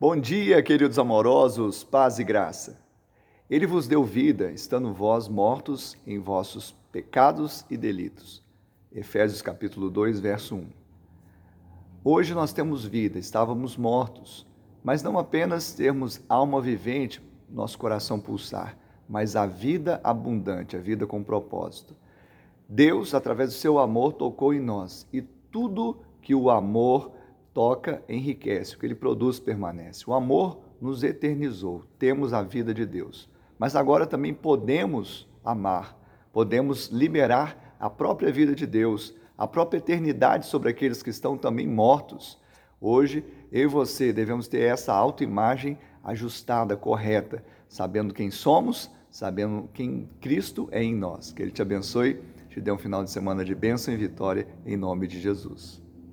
Bom dia, queridos amorosos, paz e graça. Ele vos deu vida, estando vós mortos em vossos pecados e delitos. Efésios capítulo 2, verso 1. Hoje nós temos vida, estávamos mortos, mas não apenas termos alma vivente, nosso coração pulsar, mas a vida abundante, a vida com propósito. Deus, através do seu amor, tocou em nós e tudo que o amor toca, enriquece, o que ele produz permanece. O amor nos eternizou, temos a vida de Deus. Mas agora também podemos amar, podemos liberar a própria vida de Deus, a própria eternidade sobre aqueles que estão também mortos. Hoje, eu e você devemos ter essa autoimagem ajustada, correta, sabendo quem somos, sabendo quem Cristo é em nós. Que Ele te abençoe, te dê um final de semana de bênção e vitória, em nome de Jesus.